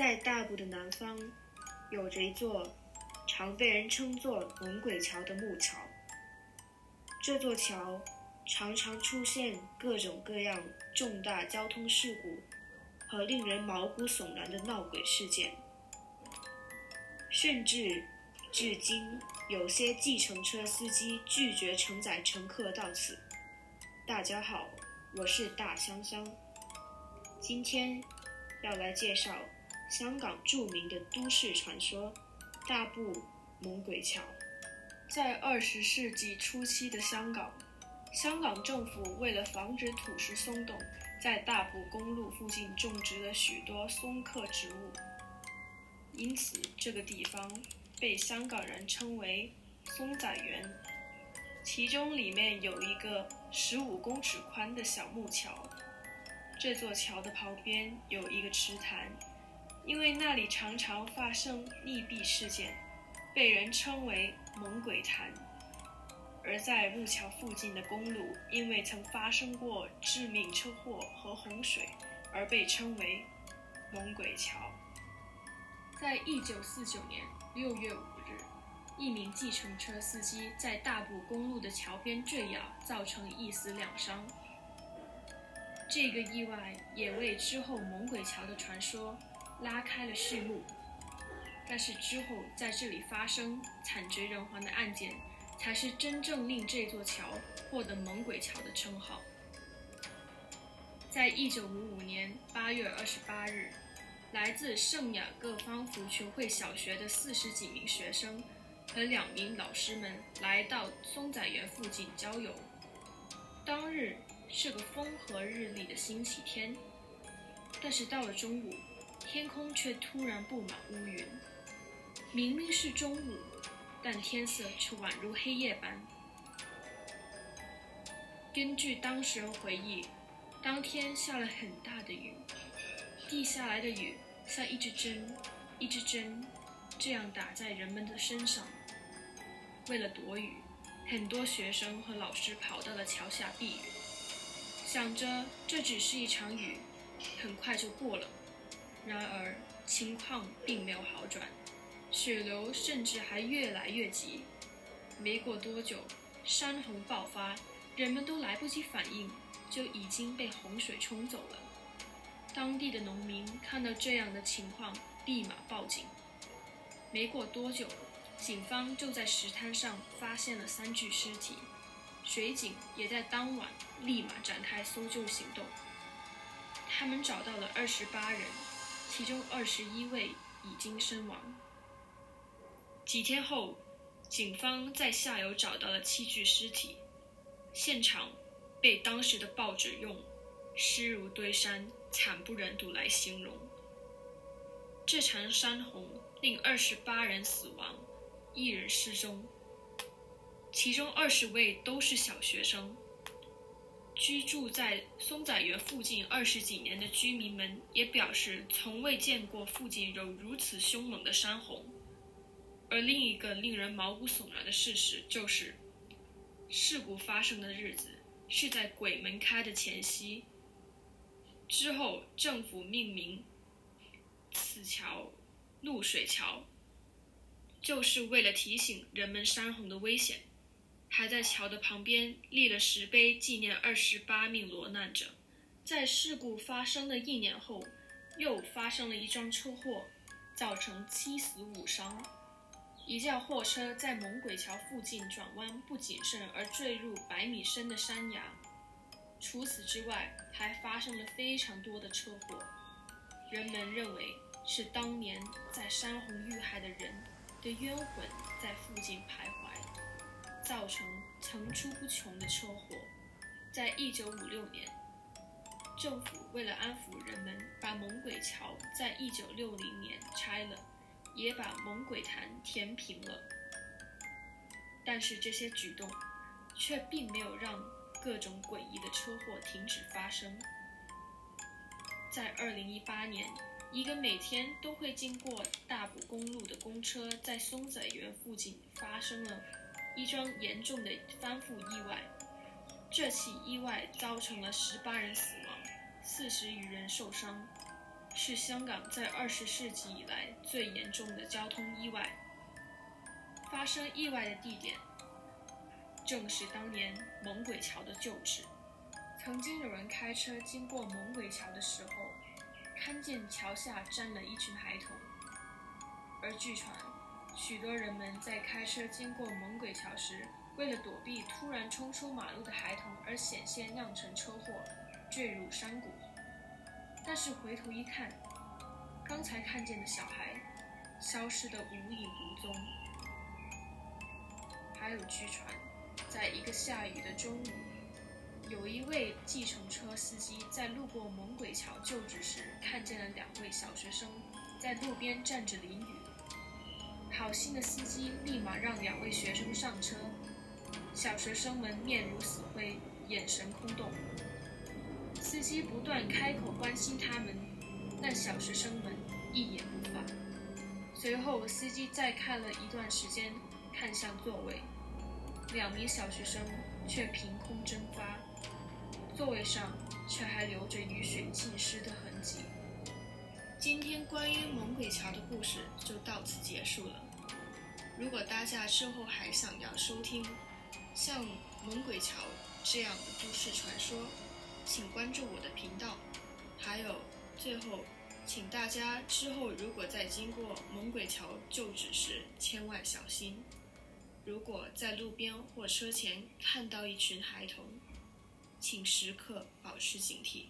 在大埔的南方，有着一座常被人称作“猛鬼桥”的木桥。这座桥常常出现各种各样重大交通事故和令人毛骨悚然的闹鬼事件，甚至至今有些计程车司机拒绝承载乘客到此。大家好，我是大香香，今天要来介绍。香港著名的都市传说——大埔猛鬼桥。在二十世纪初期的香港，香港政府为了防止土石松动，在大埔公路附近种植了许多松科植物，因此这个地方被香港人称为“松仔园”。其中里面有一个十五公尺宽的小木桥，这座桥的旁边有一个池潭。因为那里常常发生溺毙事件，被人称为“猛鬼潭”；而在木桥附近的公路，因为曾发生过致命车祸和洪水，而被称为“猛鬼桥”。在一九四九年六月五日，一名计程车司机在大埔公路的桥边坠崖，造成一死两伤。这个意外也为之后猛鬼桥的传说。拉开了序幕，但是之后在这里发生惨绝人寰的案件，才是真正令这座桥获得“猛鬼桥”的称号。在一九五五年八月二十八日，来自圣雅各方福群会小学的四十几名学生和两名老师们来到松仔园附近郊游。当日是个风和日丽的星期天，但是到了中午。天空却突然布满乌云，明明是中午，但天色却宛如黑夜般。根据当事人回忆，当天下了很大的雨，滴下来的雨像一支针、一支针，这样打在人们的身上。为了躲雨，很多学生和老师跑到了桥下避雨，想着这只是一场雨，很快就过了。然而，情况并没有好转，血流甚至还越来越急。没过多久，山洪爆发，人们都来不及反应，就已经被洪水冲走了。当地的农民看到这样的情况，立马报警。没过多久，警方就在石滩上发现了三具尸体，水警也在当晚立马展开搜救行动。他们找到了二十八人。其中二十一位已经身亡。几天后，警方在下游找到了七具尸体，现场被当时的报纸用“尸如堆山，惨不忍睹”来形容。这场山洪令二十八人死亡，一人失踪，其中二十位都是小学生。居住在松仔园附近二十几年的居民们也表示，从未见过附近有如此凶猛的山洪。而另一个令人毛骨悚然的事实就是，事故发生的日子是在鬼门开的前夕。之后，政府命名此桥“怒水桥”，就是为了提醒人们山洪的危险。还在桥的旁边立了石碑，纪念二十八名落难者。在事故发生的一年后，又发生了一桩车祸，造成七死五伤。一架货车在猛鬼桥附近转弯不谨慎而坠入百米深的山崖。除此之外，还发生了非常多的车祸。人们认为是当年在山洪遇害的人的冤魂在附近徘徊。造成层出不穷的车祸。在一九五六年，政府为了安抚人们，把猛鬼桥在一九六零年拆了，也把猛鬼潭填平了。但是这些举动却并没有让各种诡异的车祸停止发生。在二零一八年，一个每天都会经过大埔公路的公车在松仔园附近发生了。一桩严重的翻覆意外，这起意外造成了十八人死亡，四十余人受伤。是香港在二十世纪以来最严重的交通意外。发生意外的地点正是当年猛鬼桥的旧址。曾经有人开车经过猛鬼桥的时候，看见桥下站了一群孩童，而据传，许多人们在开车经过猛鬼桥时，为了躲避突然冲出马路的孩童而险些酿成车祸，坠入山谷。但是回头一看，刚才看见的小孩消失得无影无踪。还有据传，在一个下雨的中午。有一位计程车司机在路过猛鬼桥旧址时，看见了两位小学生在路边站着淋雨。好心的司机立马让两位学生上车，小学生们面如死灰，眼神空洞。司机不断开口关心他们，但小学生们一言不发。随后，司机再看了一段时间，看向座位，两名小学生却凭空蒸发。座位上却还留着雨水浸湿的痕迹。今天关于猛鬼桥的故事就到此结束了。如果大家之后还想要收听像猛鬼桥这样的都市传说，请关注我的频道。还有，最后，请大家之后如果在经过猛鬼桥旧址时，千万小心。如果在路边或车前看到一群孩童，请时刻保持警惕。